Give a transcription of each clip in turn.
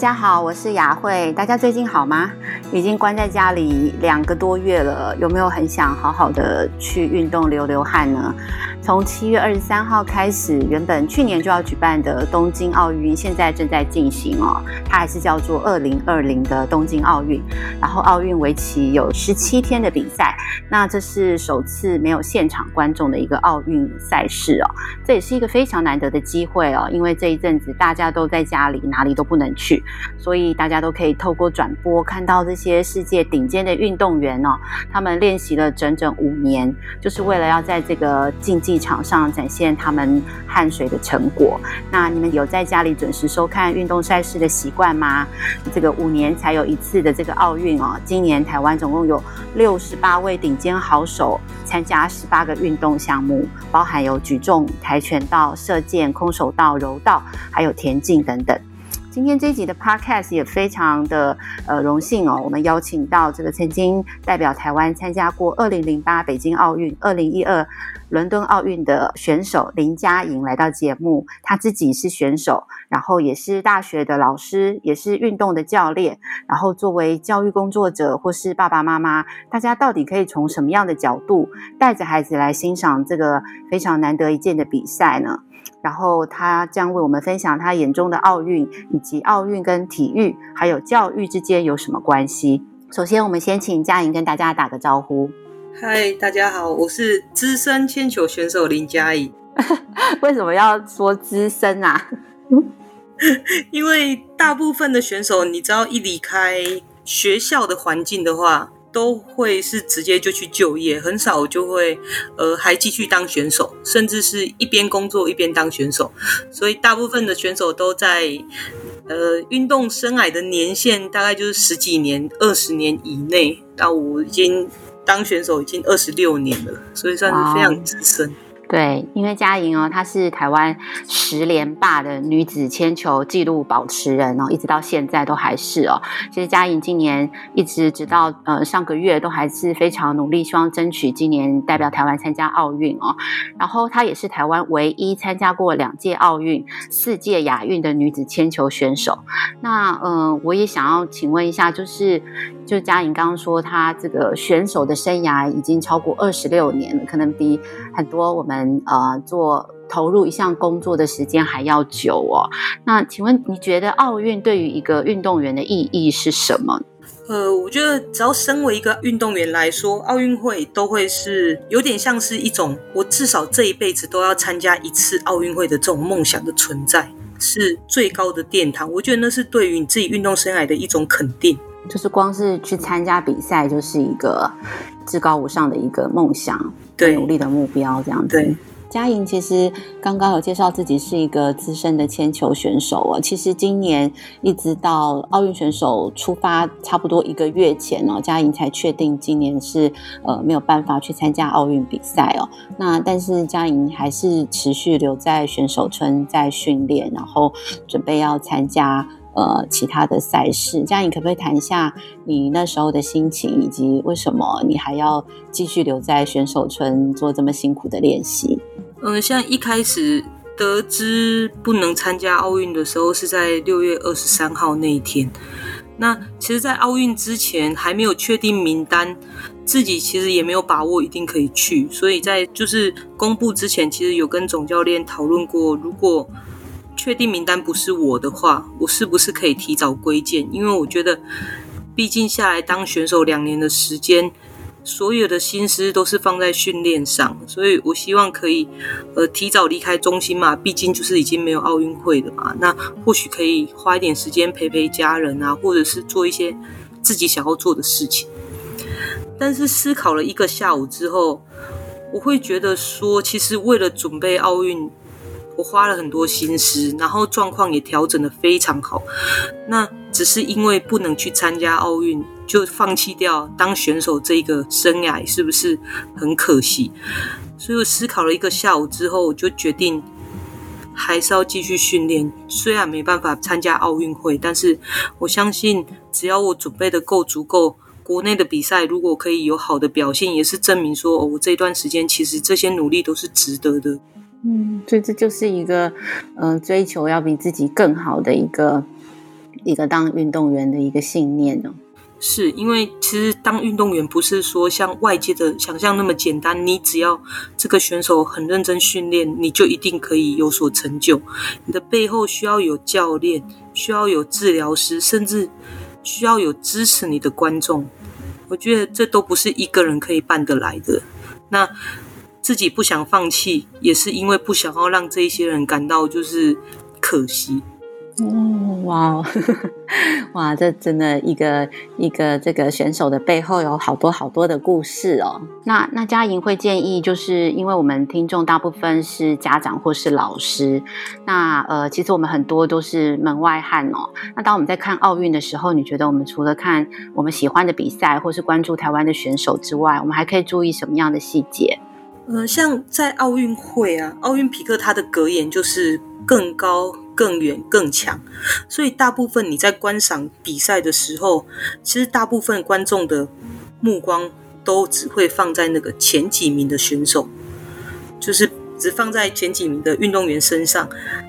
大家好，我是雅慧，大家最近好吗？已经关在家里两个多月了，有没有很想好好的去运动流流汗呢？从七月二十三号开始，原本去年就要举办的东京奥运，现在正在进行哦。它还是叫做二零二零的东京奥运。然后奥运为期有十七天的比赛，那这是首次没有现场观众的一个奥运赛事哦。这也是一个非常难得的机会哦，因为这一阵子大家都在家里，哪里都不能去，所以大家都可以透过转播看到这些世界顶尖的运动员哦，他们练习了整整五年，就是为了要在这个竞技。场上展现他们汗水的成果。那你们有在家里准时收看运动赛事的习惯吗？这个五年才有一次的这个奥运哦，今年台湾总共有六十八位顶尖好手参加十八个运动项目，包含有举重、跆拳道、射箭、空手道、柔道，还有田径等等。今天这一集的 Podcast 也非常的呃荣幸哦，我们邀请到这个曾经代表台湾参加过二零零八北京奥运、二零一二伦敦奥运的选手林佳莹来到节目。她自己是选手，然后也是大学的老师，也是运动的教练。然后作为教育工作者或是爸爸妈妈，大家到底可以从什么样的角度带着孩子来欣赏这个非常难得一见的比赛呢？然后他将为我们分享他眼中的奥运，以及奥运跟体育还有教育之间有什么关系。首先，我们先请佳莹跟大家打个招呼。嗨，大家好，我是资深铅球选手林佳莹。为什么要说资深啊？因为大部分的选手，你只要一离开学校的环境的话。都会是直接就去就业，很少就会呃还继续当选手，甚至是一边工作一边当选手。所以大部分的选手都在呃运动生涯的年限大概就是十几年、二十年以内。那我已经当选手已经二十六年了，所以算是非常资深。对，因为佳莹哦，她是台湾十连霸的女子铅球纪录保持人哦，一直到现在都还是哦。其实佳莹今年一直直到呃上个月都还是非常努力，希望争取今年代表台湾参加奥运哦。然后她也是台湾唯一参加过两届奥运、四届亚运的女子铅球选手。那嗯、呃，我也想要请问一下，就是就是佳莹刚刚说她这个选手的生涯已经超过二十六年了，可能比很多我们。呃，做投入一项工作的时间还要久哦。那请问你觉得奥运对于一个运动员的意义是什么？呃，我觉得只要身为一个运动员来说，奥运会都会是有点像是一种我至少这一辈子都要参加一次奥运会的这种梦想的存在，是最高的殿堂。我觉得那是对于你自己运动生涯的一种肯定。就是光是去参加比赛，就是一个至高无上的一个梦想。对，努力的目标这样子。对，佳莹其实刚刚有介绍自己是一个资深的铅球选手哦。其实今年一直到奥运选手出发差不多一个月前哦，嘉莹才确定今年是呃没有办法去参加奥运比赛哦。那但是嘉莹还是持续留在选手村在训练，然后准备要参加。呃，其他的赛事，这样，你可不可以谈一下你那时候的心情，以及为什么你还要继续留在选手村做这么辛苦的练习？嗯、呃，像一开始得知不能参加奥运的时候，是在六月二十三号那一天。那其实，在奥运之前还没有确定名单，自己其实也没有把握一定可以去，所以在就是公布之前，其实有跟总教练讨论过，如果。确定名单不是我的话，我是不是可以提早归建？因为我觉得，毕竟下来当选手两年的时间，所有的心思都是放在训练上，所以我希望可以呃提早离开中心嘛。毕竟就是已经没有奥运会了嘛，那或许可以花一点时间陪陪家人啊，或者是做一些自己想要做的事情。但是思考了一个下午之后，我会觉得说，其实为了准备奥运。我花了很多心思，然后状况也调整得非常好。那只是因为不能去参加奥运，就放弃掉当选手这个生涯，是不是很可惜？所以我思考了一个下午之后，我就决定还是要继续训练。虽然没办法参加奥运会，但是我相信，只要我准备的够足够，国内的比赛如果可以有好的表现，也是证明说，哦，我这段时间其实这些努力都是值得的。嗯，所以这就是一个，嗯、呃，追求要比自己更好的一个一个当运动员的一个信念呢。是因为其实当运动员不是说像外界的想象那么简单，你只要这个选手很认真训练，你就一定可以有所成就。你的背后需要有教练，需要有治疗师，甚至需要有支持你的观众。我觉得这都不是一个人可以办得来的。那自己不想放弃，也是因为不想要让这一些人感到就是可惜。哦，哇，哇，这真的一个一个这个选手的背后有好多好多的故事哦。那那佳莹会建议，就是因为我们听众大部分是家长或是老师，那呃，其实我们很多都是门外汉哦。那当我们在看奥运的时候，你觉得我们除了看我们喜欢的比赛，或是关注台湾的选手之外，我们还可以注意什么样的细节？呃，像在奥运会啊，奥运匹克它的格言就是更高。更远更强，所以大部分你在观赏比赛的时候，其实大部分观众的目光都只会放在那个前几名的选手，就是只放在前几名的运动员身上。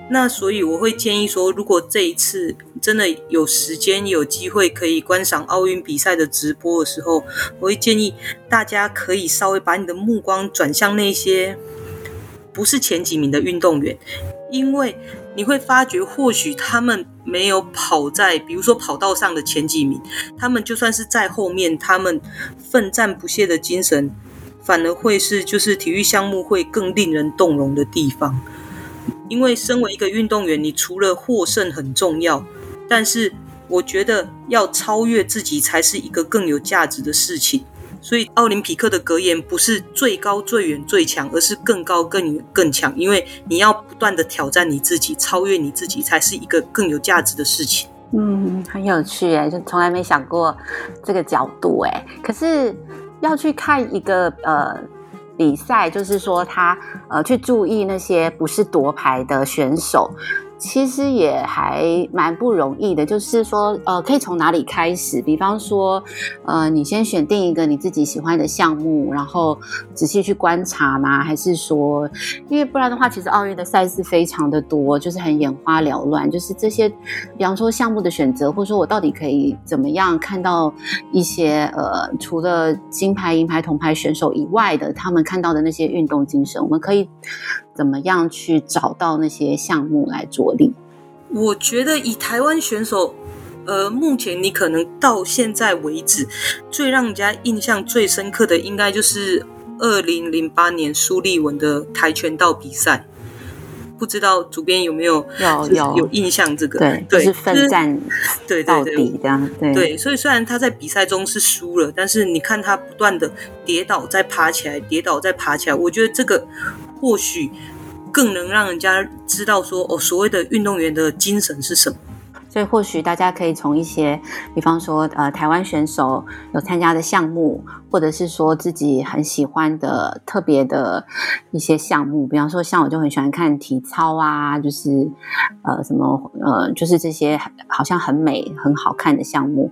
那所以我会建议说，如果这一次真的有时间有机会可以观赏奥运比赛的直播的时候，我会建议大家可以稍微把你的目光转向那些不是前几名的运动员，因为。你会发觉，或许他们没有跑在，比如说跑道上的前几名，他们就算是在后面，他们奋战不懈的精神，反而会是就是体育项目会更令人动容的地方。因为身为一个运动员，你除了获胜很重要，但是我觉得要超越自己才是一个更有价值的事情。所以，奥林匹克的格言不是最高、最远、最强，而是更高、更远、更强。因为你要不断的挑战你自己，超越你自己，才是一个更有价值的事情。嗯，很有趣哎，就从来没想过这个角度哎。可是要去看一个呃比赛，就是说他呃去注意那些不是夺牌的选手。其实也还蛮不容易的，就是说，呃，可以从哪里开始？比方说，呃，你先选定一个你自己喜欢的项目，然后仔细去观察吗？还是说，因为不然的话，其实奥运的赛事非常的多，就是很眼花缭乱，就是这些，比方说项目的选择，或者说我到底可以怎么样看到一些，呃，除了金牌、银牌、铜牌选手以外的，他们看到的那些运动精神，我们可以。怎么样去找到那些项目来着力？我觉得以台湾选手，呃，目前你可能到现在为止，最让人家印象最深刻的，应该就是二零零八年苏立文的跆拳道比赛。不知道主编有没有有有有印象？这个对，对就是奋战对到底这样对对。所以虽然他在比赛中是输了，但是你看他不断的跌倒再爬起来，跌倒再爬起来，我觉得这个。或许更能让人家知道说哦，所谓的运动员的精神是什么。所以或许大家可以从一些，比方说呃，台湾选手有参加的项目，或者是说自己很喜欢的特别的一些项目，比方说像我就很喜欢看体操啊，就是呃什么呃，就是这些好像很美很好看的项目，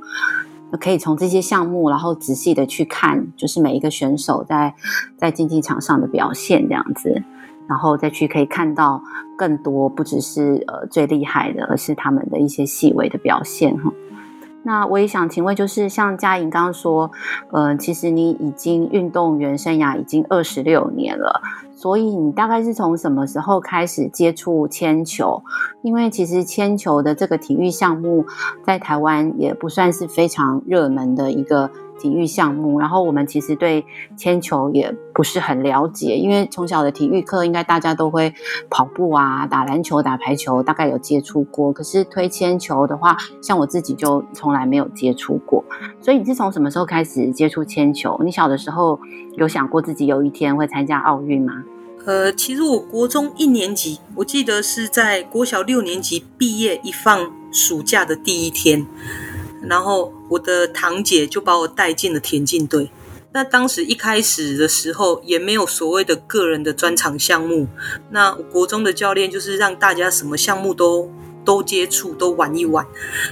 可以从这些项目，然后仔细的去看，就是每一个选手在在竞技场上的表现这样子。然后再去可以看到更多，不只是呃最厉害的，而是他们的一些细微的表现哈。那我也想请问，就是像嘉莹刚刚说，嗯、其实你已经运动员生涯已经二十六年了，所以你大概是从什么时候开始接触铅球？因为其实铅球的这个体育项目在台湾也不算是非常热门的一个。体育项目，然后我们其实对铅球也不是很了解，因为从小的体育课应该大家都会跑步啊、打篮球、打排球，大概有接触过。可是推铅球的话，像我自己就从来没有接触过。所以你是从什么时候开始接触铅球？你小的时候有想过自己有一天会参加奥运吗？呃，其实我国中一年级，我记得是在国小六年级毕业一放暑假的第一天。然后我的堂姐就把我带进了田径队，那当时一开始的时候也没有所谓的个人的专长项目，那国中的教练就是让大家什么项目都。都接触，都玩一玩，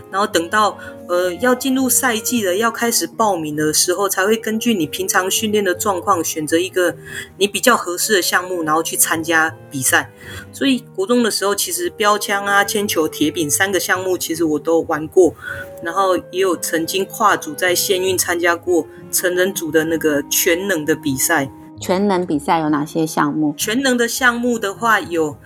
然后等到呃要进入赛季了，要开始报名的时候，才会根据你平常训练的状况，选择一个你比较合适的项目，然后去参加比赛。所以国中的时候，其实标枪啊、铅球、铁饼三个项目，其实我都玩过，然后也有曾经跨组在县运参加过成人组的那个全能的比赛。全能比赛有哪些项目？全能的项目的话，有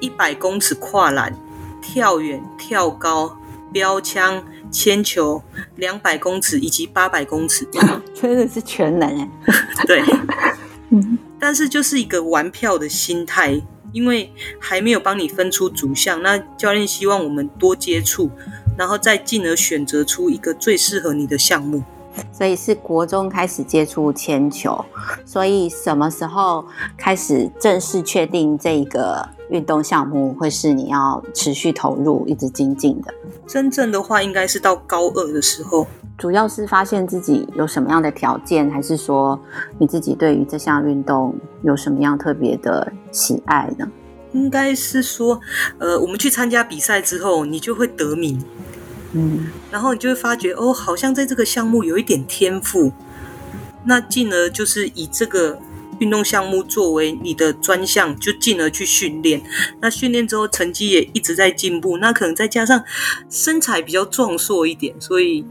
一百公尺跨栏。跳远、跳高、标枪、铅球，两百公尺以及八百公尺，真的是全能哎。对，但是就是一个玩票的心态，因为还没有帮你分出主项，那教练希望我们多接触，然后再进而选择出一个最适合你的项目。所以是国中开始接触铅球，所以什么时候开始正式确定这一个运动项目会是你要持续投入、一直精进的？真正的话，应该是到高二的时候。主要是发现自己有什么样的条件，还是说你自己对于这项运动有什么样特别的喜爱呢？应该是说，呃，我们去参加比赛之后，你就会得名。嗯，然后你就会发觉哦，好像在这个项目有一点天赋，那进而就是以这个运动项目作为你的专项，就进而去训练。那训练之后成绩也一直在进步，那可能再加上身材比较壮硕一点，所以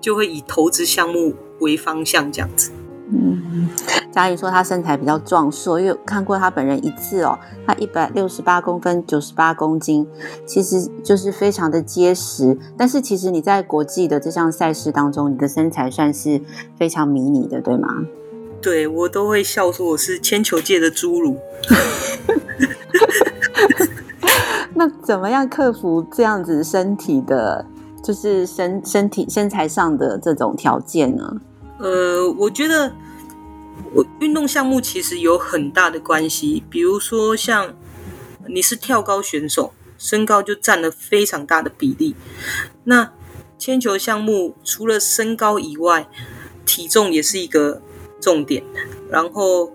就会以投资项目为方向这样子。嗯，佳莹说她身材比较壮硕，因为看过她本人一次哦，她一百六十八公分，九十八公斤，其实就是非常的结实。但是其实你在国际的这项赛事当中，你的身材算是非常迷你的，对吗？对，我都会笑说我是铅球界的侏儒。那怎么样克服这样子身体的，就是身身体身材上的这种条件呢？呃，我觉得我运动项目其实有很大的关系，比如说像你是跳高选手，身高就占了非常大的比例。那铅球项目除了身高以外，体重也是一个重点，然后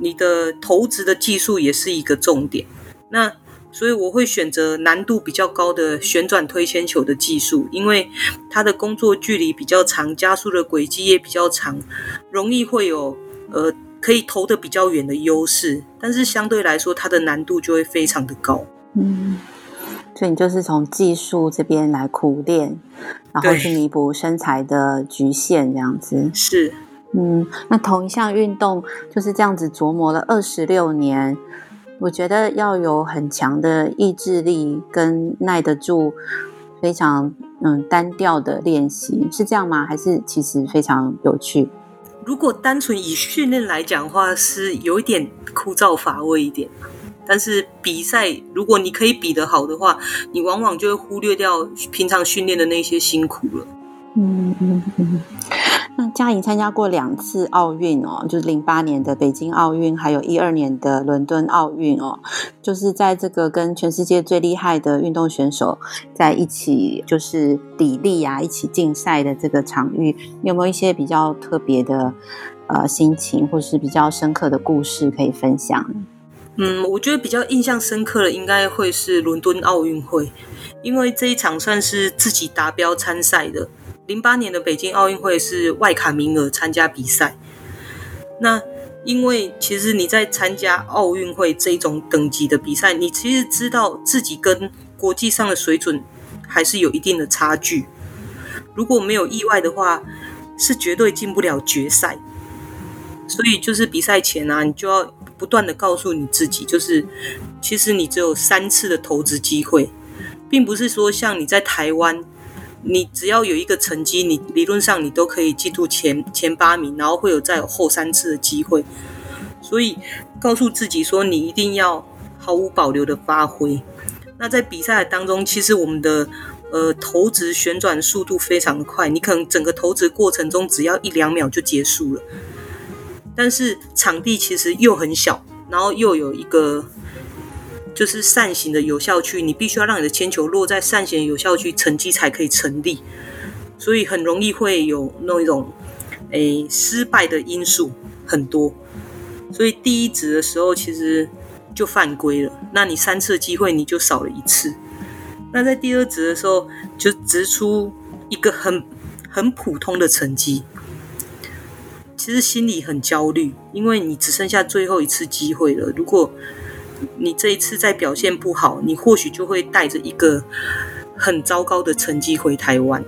你的投掷的技术也是一个重点。那所以我会选择难度比较高的旋转推铅球的技术，因为它的工作距离比较长，加速的轨迹也比较长，容易会有呃可以投的比较远的优势。但是相对来说，它的难度就会非常的高。嗯，所以你就是从技术这边来苦练，然后去弥补身材的局限，这样子。是，嗯，那同一项运动就是这样子琢磨了二十六年。我觉得要有很强的意志力，跟耐得住非常嗯单调的练习，是这样吗？还是其实非常有趣？如果单纯以训练来讲的话，是有一点枯燥乏味一点。但是比赛，如果你可以比得好的话，你往往就会忽略掉平常训练的那些辛苦了。嗯嗯嗯。那佳莹参加过两次奥运哦，就是零八年的北京奥运，还有一二年的伦敦奥运哦，就是在这个跟全世界最厉害的运动选手在一起，就是砥砺啊，一起竞赛的这个场域，你有没有一些比较特别的呃心情，或是比较深刻的故事可以分享？嗯，我觉得比较印象深刻的应该会是伦敦奥运会，因为这一场算是自己达标参赛的。零八年的北京奥运会是外卡名额参加比赛，那因为其实你在参加奥运会这种等级的比赛，你其实知道自己跟国际上的水准还是有一定的差距。如果没有意外的话，是绝对进不了决赛。所以就是比赛前啊，你就要不断的告诉你自己，就是其实你只有三次的投资机会，并不是说像你在台湾。你只要有一个成绩，你理论上你都可以进入前前八名，然后会有再有后三次的机会。所以告诉自己说，你一定要毫无保留的发挥。那在比赛当中，其实我们的呃投掷旋转速度非常的快，你可能整个投掷过程中只要一两秒就结束了。但是场地其实又很小，然后又有一个。就是扇形的有效区，你必须要让你的铅球落在扇形的有效区，成绩才可以成立。所以很容易会有那一种诶失败的因素很多，所以第一质的时候其实就犯规了。那你三次机会你就少了一次。那在第二质的时候就质出一个很很普通的成绩，其实心里很焦虑，因为你只剩下最后一次机会了。如果你这一次再表现不好，你或许就会带着一个很糟糕的成绩回台湾。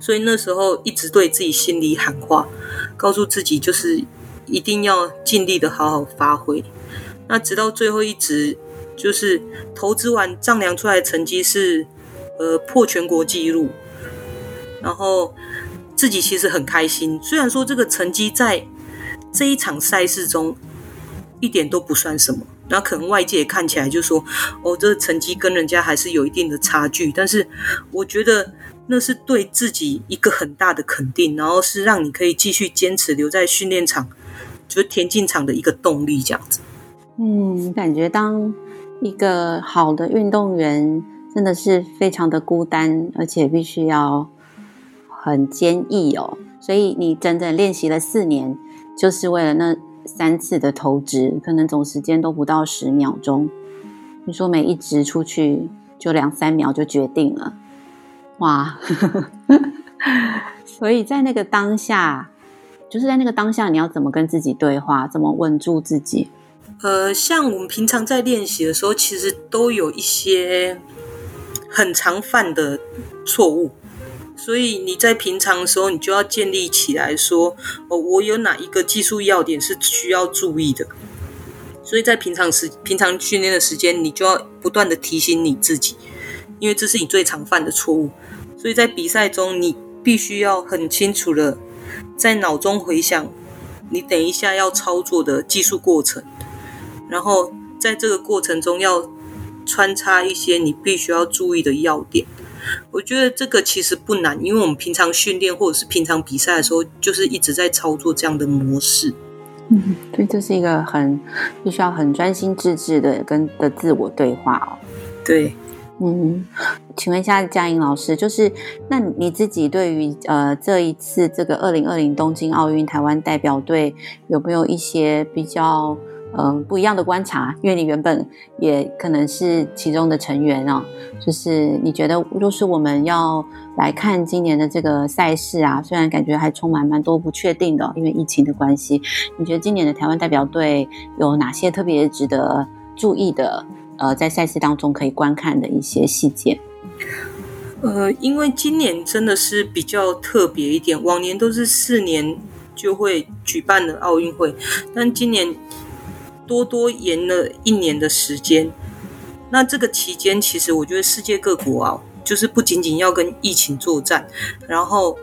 所以那时候一直对自己心里喊话，告诉自己就是一定要尽力的好好发挥。那直到最后一直，就是投资完丈量出来的成绩是呃破全国纪录，然后自己其实很开心。虽然说这个成绩在这一场赛事中一点都不算什么。那可能外界看起来就说，哦，这个成绩跟人家还是有一定的差距。但是我觉得那是对自己一个很大的肯定，然后是让你可以继续坚持留在训练场，就是田径场的一个动力，这样子。嗯，感觉当一个好的运动员真的是非常的孤单，而且必须要很坚毅哦。所以你整整练习了四年，就是为了那。三次的投掷，可能总时间都不到十秒钟。你说每一掷出去就两三秒就决定了，哇！所以在那个当下，就是在那个当下，你要怎么跟自己对话，怎么稳住自己？呃，像我们平常在练习的时候，其实都有一些很常犯的错误。所以你在平常的时候，你就要建立起来说，哦，我有哪一个技术要点是需要注意的。所以在平常时、平常训练的时间，你就要不断的提醒你自己，因为这是你最常犯的错误。所以在比赛中，你必须要很清楚的在脑中回想你等一下要操作的技术过程，然后在这个过程中要穿插一些你必须要注意的要点。我觉得这个其实不难，因为我们平常训练或者是平常比赛的时候，就是一直在操作这样的模式。嗯，对，这是一个很必须要很专心致志的跟的自我对话哦。对，嗯，请问一下佳颖老师，就是那你自己对于呃这一次这个二零二零东京奥运台湾代表队有没有一些比较？嗯，不一样的观察，因为你原本也可能是其中的成员哦。就是你觉得，若是我们要来看今年的这个赛事啊，虽然感觉还充满蛮多不确定的，因为疫情的关系，你觉得今年的台湾代表队有哪些特别值得注意的？呃，在赛事当中可以观看的一些细节？呃，因为今年真的是比较特别一点，往年都是四年就会举办的奥运会，但今年。多多延了一年的时间，那这个期间，其实我觉得世界各国啊，就是不仅仅要跟疫情作战，然后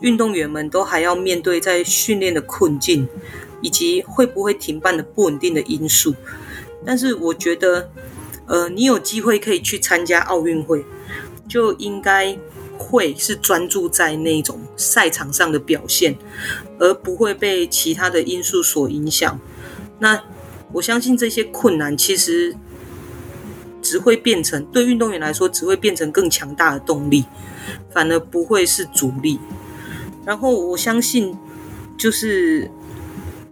运动员们都还要面对在训练的困境，以及会不会停办的不稳定的因素。但是我觉得，呃，你有机会可以去参加奥运会，就应该会是专注在那种赛场上的表现，而不会被其他的因素所影响。那我相信这些困难其实只会变成对运动员来说，只会变成更强大的动力，反而不会是阻力。然后我相信，就是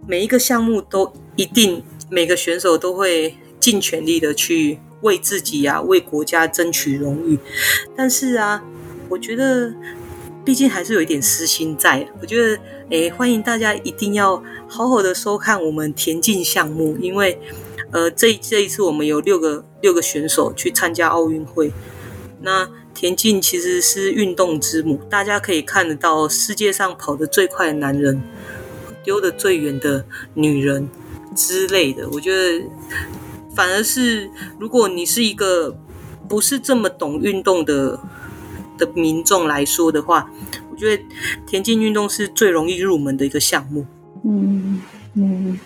每一个项目都一定每个选手都会尽全力的去为自己啊、为国家争取荣誉。但是啊，我觉得。毕竟还是有一点私心在，我觉得，诶，欢迎大家一定要好好的收看我们田径项目，因为，呃，这这一次我们有六个六个选手去参加奥运会。那田径其实是运动之母，大家可以看得到世界上跑得最快的男人，丢得最远的女人之类的。我觉得，反而是如果你是一个不是这么懂运动的。的民众来说的话，我觉得田径运动是最容易入门的一个项目。嗯嗯，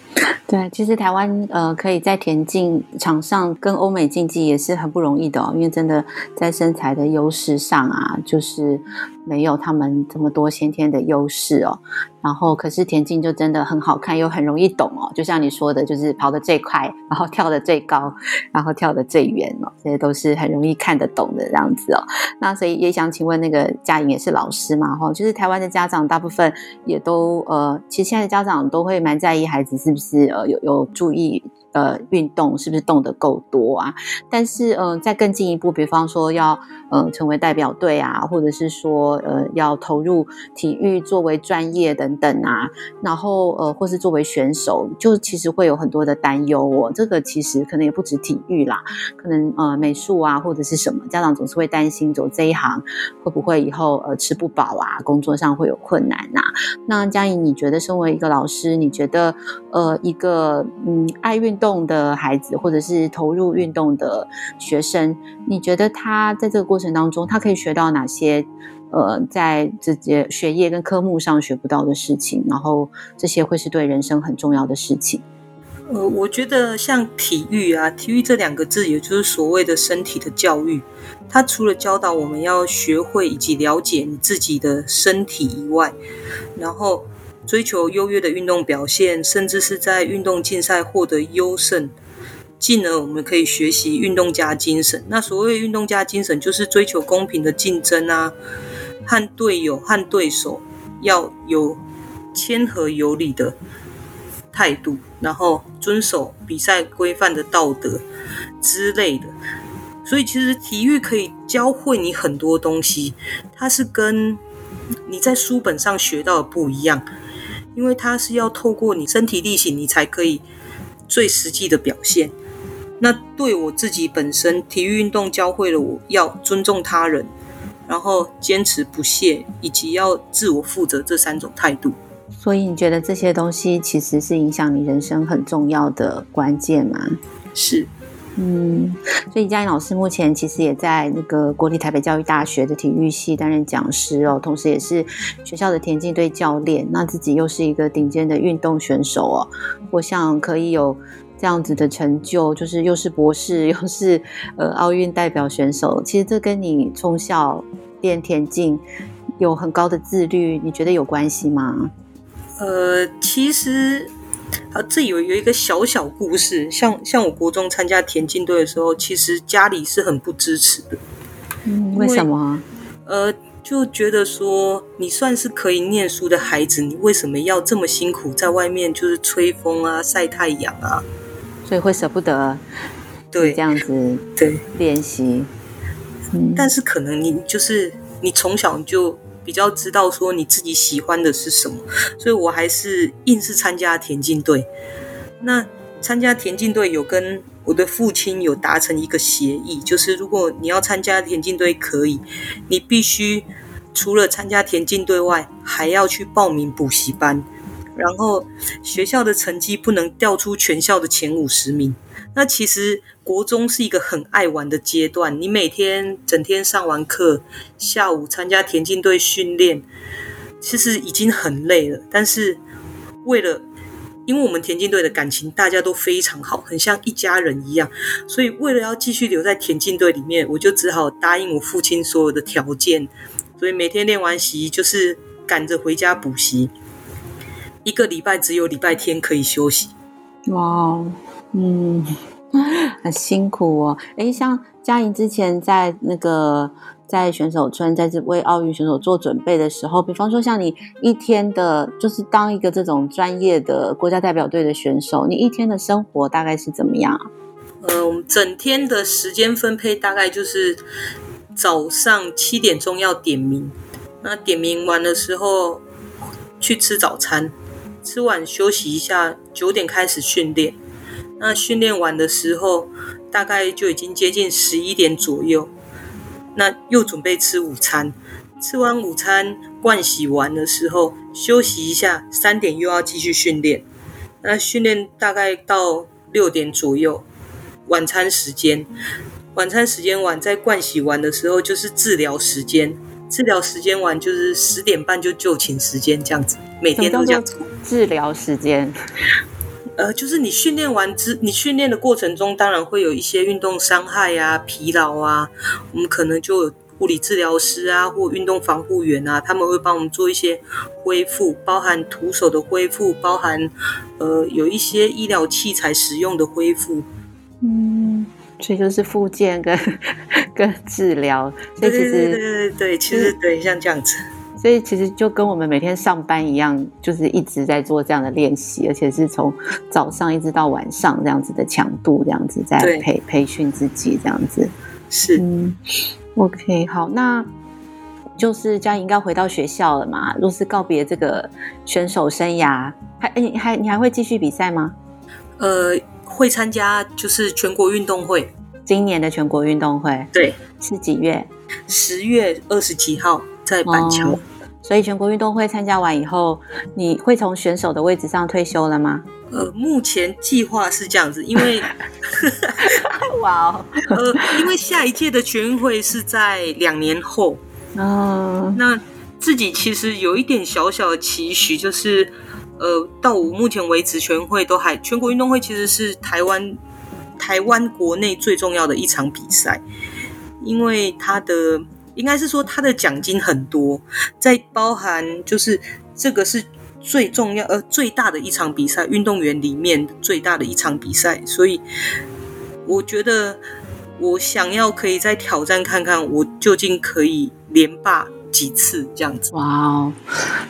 对，其实台湾呃可以在田径场上跟欧美竞技也是很不容易的哦，因为真的在身材的优势上啊，就是没有他们这么多先天的优势哦。然后可是田径就真的很好看，又很容易懂哦。就像你说的，就是跑得最快，然后跳得最高，然后跳得最远哦，这些都是很容易看得懂的这样子哦。那所以也想请问那个佳莹也是老师嘛？哈，就是台湾的家长大部分也都呃，其实现在的家长都会蛮在意孩子是不是呃。有有注意呃运动是不是动得够多啊？但是嗯、呃，再更进一步，比方说要呃成为代表队啊，或者是说呃要投入体育作为专业等等啊，然后呃或是作为选手，就其实会有很多的担忧哦。这个其实可能也不止体育啦，可能呃美术啊或者是什么，家长总是会担心走这一行会不会以后呃吃不饱啊，工作上会有困难呐、那佳怡，你觉得身为一个老师，你觉得呃一个，嗯，爱运动的孩子，或者是投入运动的学生，你觉得他在这个过程当中，他可以学到哪些？呃，在这些学业跟科目上学不到的事情，然后这些会是对人生很重要的事情。呃，我觉得像体育啊，体育这两个字，也就是所谓的身体的教育，它除了教导我们要学会以及了解你自己的身体以外，然后。追求优越的运动表现，甚至是在运动竞赛获得优胜，进而我们可以学习运动家精神。那所谓运动家精神，就是追求公平的竞争啊，和队友和对手要有谦和有礼的态度，然后遵守比赛规范的道德之类的。所以，其实体育可以教会你很多东西，它是跟你在书本上学到的不一样。因为它是要透过你身体力行，你才可以最实际的表现。那对我自己本身，体育运动教会了我要尊重他人，然后坚持不懈，以及要自我负责这三种态度。所以你觉得这些东西其实是影响你人生很重要的关键吗？是。嗯，所以佳颖老师目前其实也在那个国立台北教育大学的体育系担任讲师哦，同时也是学校的田径队教练。那自己又是一个顶尖的运动选手哦，我想可以有这样子的成就，就是又是博士，又是呃奥运代表选手。其实这跟你从小练田径有很高的自律，你觉得有关系吗？呃，其实。啊，这有有一个小小故事，像像我国中参加田径队的时候，其实家里是很不支持的。嗯，为什么？呃，就觉得说你算是可以念书的孩子，你为什么要这么辛苦在外面就是吹风啊、晒太阳啊？所以会舍不得，对这样子对练习。嗯，但是可能你就是你从小就。比较知道说你自己喜欢的是什么，所以我还是硬是参加田径队。那参加田径队有跟我的父亲有达成一个协议，就是如果你要参加田径队，可以，你必须除了参加田径队外，还要去报名补习班，然后学校的成绩不能掉出全校的前五十名。那其实国中是一个很爱玩的阶段，你每天整天上完课，下午参加田径队训练，其实已经很累了。但是为了，因为我们田径队的感情大家都非常好，很像一家人一样，所以为了要继续留在田径队里面，我就只好答应我父亲所有的条件。所以每天练完习就是赶着回家补习，一个礼拜只有礼拜天可以休息。哇。嗯，很辛苦哦。诶，像佳莹之前在那个在选手村，在这为奥运选手做准备的时候，比方说像你一天的，就是当一个这种专业的国家代表队的选手，你一天的生活大概是怎么样？呃，我们整天的时间分配大概就是早上七点钟要点名，那点名完的时候去吃早餐，吃完休息一下，九点开始训练。那训练完的时候，大概就已经接近十一点左右。那又准备吃午餐，吃完午餐盥洗完的时候，休息一下，三点又要继续训练。那训练大概到六点左右，晚餐时间，晚餐时间完，在盥洗完的时候就是治疗时间，治疗时间完就是十点半就就寝时间这样子，每天都这样。治疗时间。呃，就是你训练完之，你训练的过程中，当然会有一些运动伤害啊、疲劳啊，我们可能就有物理治疗师啊，或运动防护员啊，他们会帮我们做一些恢复，包含徒手的恢复，包含呃有一些医疗器材使用的恢复。嗯，所以就是复健跟 跟治疗，所以其实对对对对，其实对像这样子。所以其实就跟我们每天上班一样，就是一直在做这样的练习，而且是从早上一直到晚上这样子的强度，这样子在培培训自己这样子。是，嗯，OK，好，那就是佳莹应该回到学校了嘛？若是告别这个选手生涯，还你还你还会继续比赛吗？呃，会参加就是全国运动会，今年的全国运动会，对，是几月？十月二十几号在板桥。哦所以全国运动会参加完以后，你会从选手的位置上退休了吗？呃，目前计划是这样子，因为 哇哦，呃，因为下一届的全运会是在两年后哦。那自己其实有一点小小的期许，就是呃，到我目前为止，全运会都还全国运动会其实是台湾台湾国内最重要的一场比赛，因为它的。应该是说他的奖金很多，在包含就是这个是最重要呃最大的一场比赛，运动员里面最大的一场比赛，所以我觉得我想要可以再挑战看看，我究竟可以连霸几次这样子。哇哦，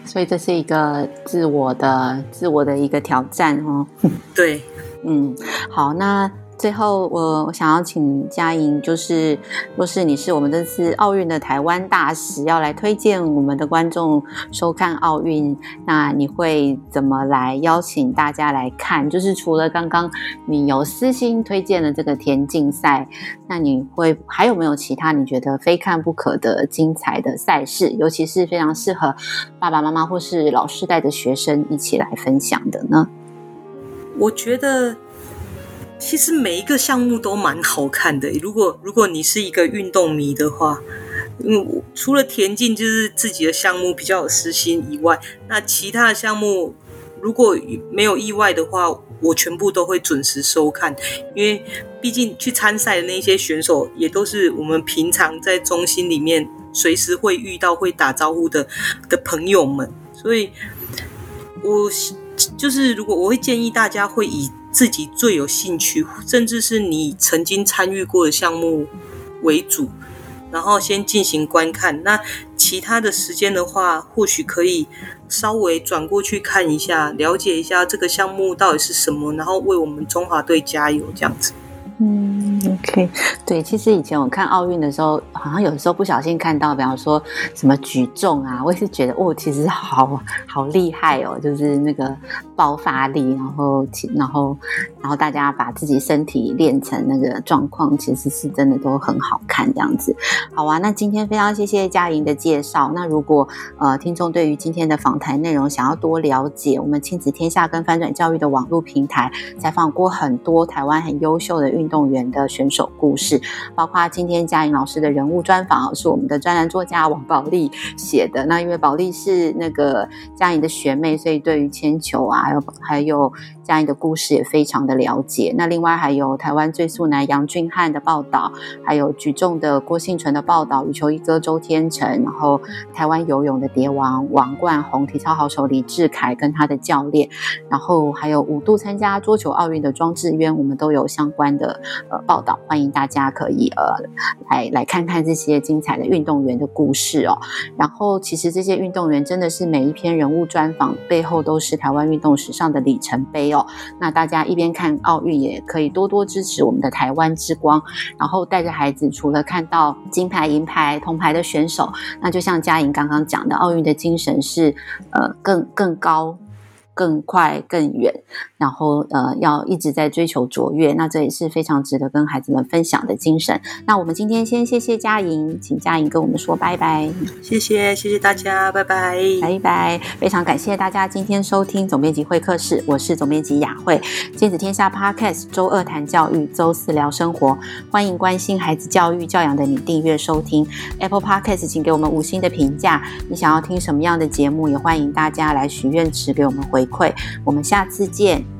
所以这是一个自我的自我的一个挑战哦。对，嗯，好，那。最后，我我想要请佳莹，就是若是你是我们这次奥运的台湾大使，要来推荐我们的观众收看奥运，那你会怎么来邀请大家来看？就是除了刚刚你有私心推荐的这个田径赛，那你会还有没有其他你觉得非看不可的精彩的赛事？尤其是非常适合爸爸妈妈或是老师带着学生一起来分享的呢？我觉得。其实每一个项目都蛮好看的。如果如果你是一个运动迷的话，嗯，除了田径就是自己的项目比较有私心以外，那其他的项目如果没有意外的话，我全部都会准时收看。因为毕竟去参赛的那些选手也都是我们平常在中心里面随时会遇到、会打招呼的的朋友们，所以我就是如果我会建议大家会以。自己最有兴趣，甚至是你曾经参与过的项目为主，然后先进行观看。那其他的时间的话，或许可以稍微转过去看一下，了解一下这个项目到底是什么，然后为我们中华队加油，这样子。嗯，OK，对，其实以前我看奥运的时候，好像有时候不小心看到，比方说什么举重啊，我也是觉得哦，其实好好厉害哦，就是那个爆发力，然后然后然后大家把自己身体练成那个状况，其实是真的都很好看这样子。好啊，那今天非常谢谢佳莹的介绍。那如果呃听众对于今天的访谈内容想要多了解，我们亲子天下跟翻转教育的网络平台采访过很多台湾很优秀的运动员的选手故事，包括今天佳颖老师的人物专访，是我们的专栏作家王宝莉写的。那因为宝莉是那个佳颖的学妹，所以对于铅球啊，还有还有。佳莹的故事也非常的了解。那另外还有台湾最速男杨俊翰的报道，还有举重的郭信淳的报道，羽球一哥周天成，然后台湾游泳的蝶王王冠宏，体操好手李志凯跟他的教练，然后还有五度参加桌球奥运的庄智渊，我们都有相关的呃报道，欢迎大家可以呃来来看看这些精彩的运动员的故事哦。然后其实这些运动员真的是每一篇人物专访背后都是台湾运动史上的里程碑。哦，那大家一边看奥运，也可以多多支持我们的台湾之光，然后带着孩子，除了看到金牌、银牌、铜牌的选手，那就像嘉莹刚刚讲的，奥运的精神是呃更更高。更快更远，然后呃，要一直在追求卓越，那这也是非常值得跟孩子们分享的精神。那我们今天先谢谢佳莹，请佳莹跟我们说拜拜。谢谢，谢谢大家，拜拜，拜拜。非常感谢大家今天收听总编辑会客室，我是总编辑雅慧。亲子天下 Podcast 周二谈教育，周四聊生活，欢迎关心孩子教育教养的你订阅收听 Apple Podcast，请给我们五星的评价。你想要听什么样的节目，也欢迎大家来许愿池给我们回。回馈，我们下次见。